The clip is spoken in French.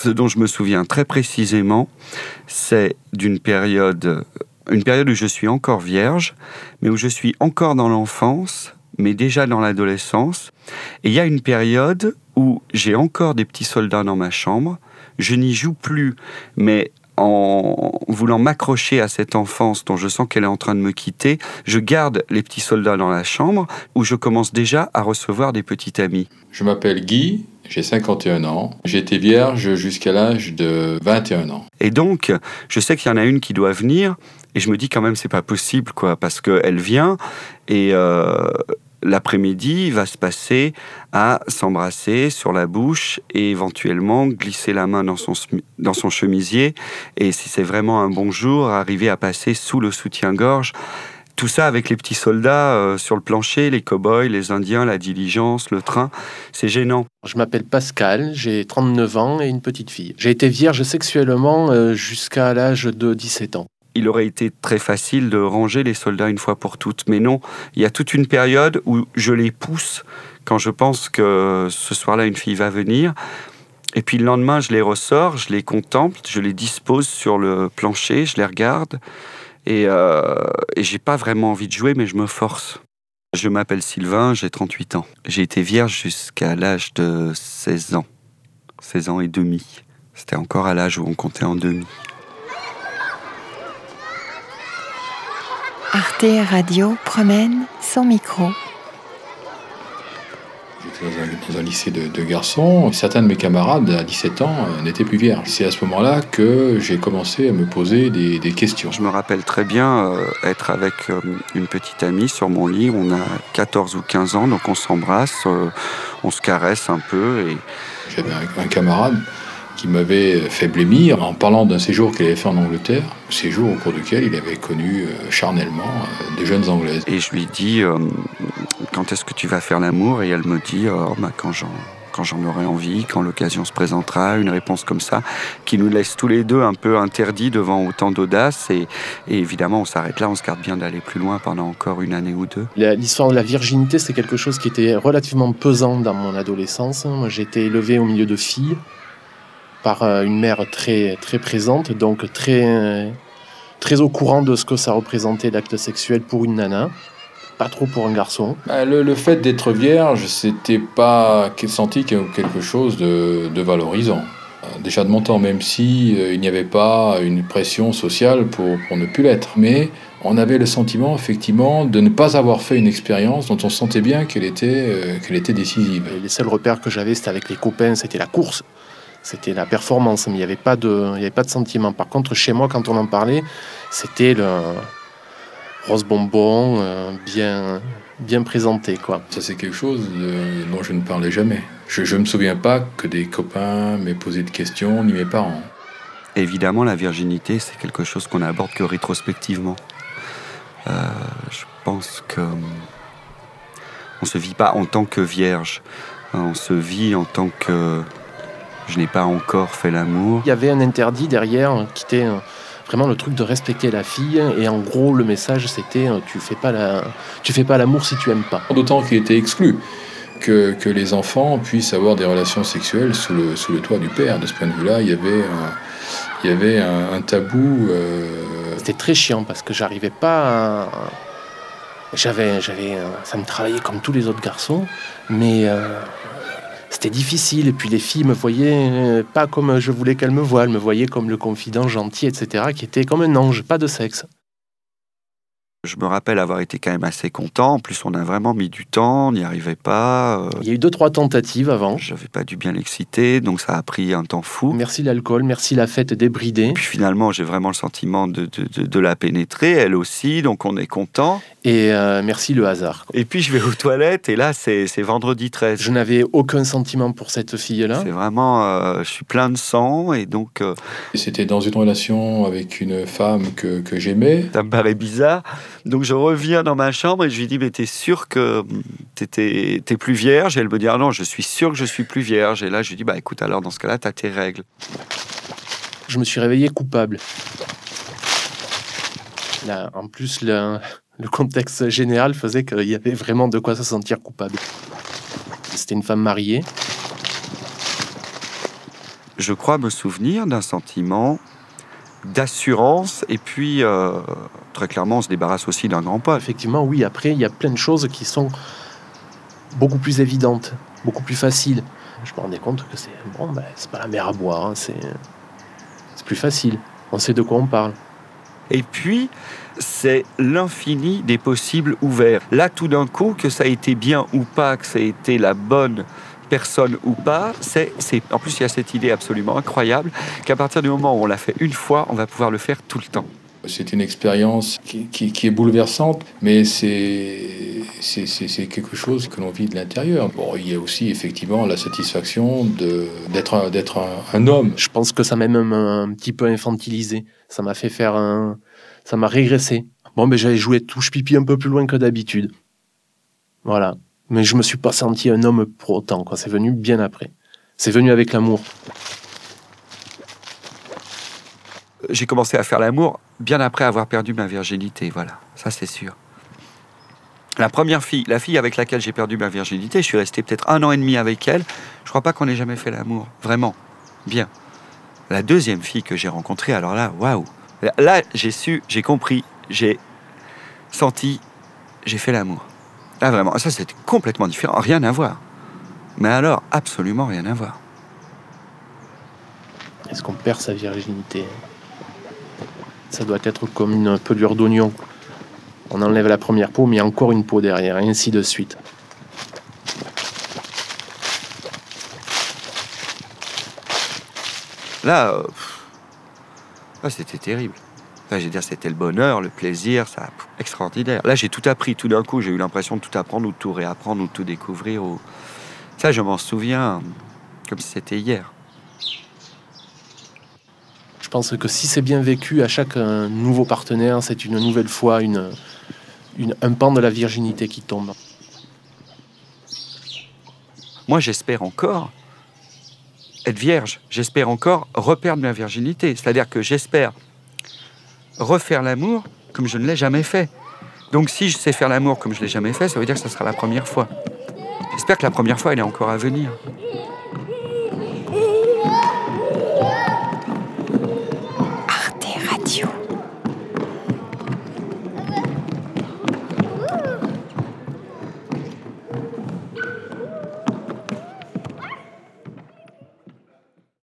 Ce dont je me souviens très précisément, c'est d'une période, une période où je suis encore vierge, mais où je suis encore dans l'enfance, mais déjà dans l'adolescence. Et il y a une période où j'ai encore des petits soldats dans ma chambre. Je n'y joue plus, mais en voulant m'accrocher à cette enfance dont je sens qu'elle est en train de me quitter, je garde les petits soldats dans la chambre où je commence déjà à recevoir des petits amis. Je m'appelle Guy, j'ai 51 ans. J'ai été vierge jusqu'à l'âge de 21 ans. Et donc, je sais qu'il y en a une qui doit venir et je me dis quand même c'est pas possible quoi parce qu'elle vient et euh, l'après-midi va se passer à s'embrasser sur la bouche et éventuellement glisser la main dans son, dans son chemisier et si c'est vraiment un bon jour, arriver à passer sous le soutien-gorge. Tout ça avec les petits soldats euh, sur le plancher, les cow-boys, les Indiens, la diligence, le train. C'est gênant. Je m'appelle Pascal, j'ai 39 ans et une petite fille. J'ai été vierge sexuellement euh, jusqu'à l'âge de 17 ans il aurait été très facile de ranger les soldats une fois pour toutes. Mais non, il y a toute une période où je les pousse quand je pense que ce soir-là, une fille va venir. Et puis le lendemain, je les ressors, je les contemple, je les dispose sur le plancher, je les regarde. Et, euh, et j'ai pas vraiment envie de jouer, mais je me force. Je m'appelle Sylvain, j'ai 38 ans. J'ai été vierge jusqu'à l'âge de 16 ans. 16 ans et demi. C'était encore à l'âge où on comptait en demi. Arte Radio promène son micro. J'étais dans un, lycée de, garçons. Certains de mes camarades, à 17 ans, euh, n'étaient plus vierges. C'est à ce moment-là que j'ai commencé à me poser des, questions. Je me rappelle très bien euh, être avec euh, une petite amie sur mon lit. On a 14 ou 15 ans, donc on s'embrasse, on se caresse un peu. Et... J'avais un camarade qui m'avait fait blêmir en parlant d'un séjour qu'il avait fait en Angleterre, séjour au cours duquel il avait connu euh, charnellement euh, des jeunes Anglaises. Et je lui dis euh, quand est-ce que tu vas faire l'amour? Et elle me dit oh, bah, quand j'en quand j'en aurai envie, quand l'occasion se présentera, une réponse comme ça, qui nous laisse tous les deux un peu interdits devant autant d'audace. Et, et, évidemment, on s'arrête là, on se garde bien d'aller plus loin pendant encore une année ou deux. L'histoire de la virginité, c'est quelque chose qui était relativement pesant dans mon adolescence. Moi, j'ai été élevé au milieu de filles par euh, une mère très, très présente, donc très, très au courant de ce que ça représentait l'acte sexuel pour une nana, pas trop pour un garçon. Bah, le, fait d'être vierge, c'était pas senti quelque chose de, de valorisant. Euh, déjà de mon temps, même si euh, il n'y avait pas une pression sociale pour, pour ne plus l'être. Mais on avait le sentiment, effectivement, de ne pas avoir fait une expérience dont on sentait bien qu'elle était, qu'elle était décisive. les seuls repères que j'avais, c'était avec les copains, c'était la course. C'était la performance, mais il n'y avait, pas de, il avait pas de sentiment. Par contre, chez moi, quand on en parlait, c'était le rose bonbon euh, bien, bien présenté. Quoi. Ça, c'est quelque chose dont je ne parlais jamais. Je ne me souviens pas que des copains m'aient posé de questions, ni mes parents. Évidemment, la virginité, c'est quelque chose qu'on n'aborde que rétrospectivement. Euh, je pense que on se vit pas en tant que vierge, on se vit en tant que je n'ai pas encore fait l'amour. Il y avait un interdit derrière qui était euh, vraiment le truc de respecter la fille et en gros le message c'était euh, tu fais pas la tu fais pas l'amour si tu aimes pas. D'autant qu'il était exclu que, que, les enfants puissent avoir des relations sexuelles sous le, sous le toit du père. De ce point de vue-là, il y avait un, il y avait un, tabou. Euh, c'était très chiant parce que j'arrivais pas à... J'avais, j'avais, ça me travaillait comme tous les autres garçons, mais c'était difficile. Et puis les filles me voyaient euh, pas comme je voulais qu'elles me voient, elles me voyaient comme le confident gentil, etc., qui était comme un ange, pas de sexe. Je me rappelle avoir été quand même assez content. En plus, on a vraiment mis du temps, on n'y arrivait pas. Euh. Il y a eu deux, trois tentatives avant. J'avais pas dû bien l'exciter, donc ça a pris un temps fou. Merci l'alcool, merci la fête débridée. Puis finalement, j'ai vraiment le sentiment de, de, de, la pénétrer, elle aussi, donc on est content. Et euh, merci le hasard. Et puis je vais aux toilettes, et là, c'est vendredi 13. Je n'avais aucun sentiment pour cette fille-là. C'est vraiment, euh, je suis plein de sang, et donc. C'était dans une relation avec une femme que, que j'aimais. Ça me paraît bizarre. Donc je reviens dans ma chambre et je lui dis mais t'es sûr que t'es plus vierge? Et elle me dit ah non je suis sûr que je suis plus vierge. Et là je lui dis bah écoute alors dans ce cas-là t'as tes règles. Je me suis réveillé coupable. Là, en plus le, le contexte général faisait qu'il y avait vraiment de quoi se sentir coupable. C'était une femme mariée. je crois me souvenir d'un sentiment d'assurance et puis euh, très clairement on se débarrasse aussi d'un grand pas. Effectivement, oui, après, il y a plein de choses qui sont beaucoup plus évidentes, beaucoup plus faciles. Je me rendais compte que c'est bon, ben, c'est pas la mer à boire, hein, c'est c'est plus facile. On sait de quoi on parle. Et puis, c'est l'infini des possibles ouverts. Là, tout d'un coup, que ça a été bien ou pas, que ça a été la bonne personne ou pas, c'est, c'est... en plus il y a cette idée absolument incroyable qu'à partir du moment où on l'a fait une fois, on va pouvoir le faire tout le temps. C'est une expérience qui, qui- qui est bouleversante, mais c'est, c'est, c'est- c'est quelque chose que l'on vit de l'intérieur. Bon, il y a aussi effectivement la satisfaction de, d'être, un, d'être un, un homme. Je pense que ça m'a même un, un petit peu infantilisé. Ça m'a fait faire un. Ça m'a régressé. Bon, ben j'avais joué touche pipi un peu plus loin que d'habitude. Voilà. Mais je me suis pas senti un homme pour autant, quoi. C'est venu bien après. C'est venu avec l'amour. J'ai commencé à faire l'amour bien après avoir perdu ma virginité, voilà, ça c'est sûr. La première fille, la fille avec laquelle j'ai perdu ma virginité, je suis resté peut-être un an et demi avec elle. Je crois pas qu'on ait jamais fait l'amour, vraiment, bien. La deuxième fille que j'ai rencontrée, alors là, waouh, Là, j'ai su, j'ai compris, j'ai senti, j'ai fait l'amour. Là vraiment, ça c'était complètement différent, rien à voir. Mais alors, absolument rien à voir. Est-ce qu'on perd sa virginité? Ça doit être comme une pelure d'oignon. On enlève la première peau, mais il y a encore une peau derrière, et ainsi de suite. Là, euh, ah, c'était terrible. Là, je veux dire, c'était le bonheur, le plaisir, ça, pff, extraordinaire. Là, j'ai tout appris. Tout d'un coup, j'ai eu l'impression de tout apprendre ou de tout réapprendre ou de tout découvrir. Ou... Ça, je m'en souviens comme si c'était hier. Je pense que si c'est bien vécu à chaque euh, nouveau partenaire, c'est une nouvelle fois une, une- un pan de la virginité qui tombe. Moi, j'espère encore être vierge. J'espère encore reperdre ma virginité. C'est-à-dire que j'espère refaire l'amour comme je ne l'ai jamais fait. Donc, si je sais faire l'amour comme je ne l'ai jamais fait, ça veut dire que ce sera la première fois. J'espère que la première fois, elle est encore à venir.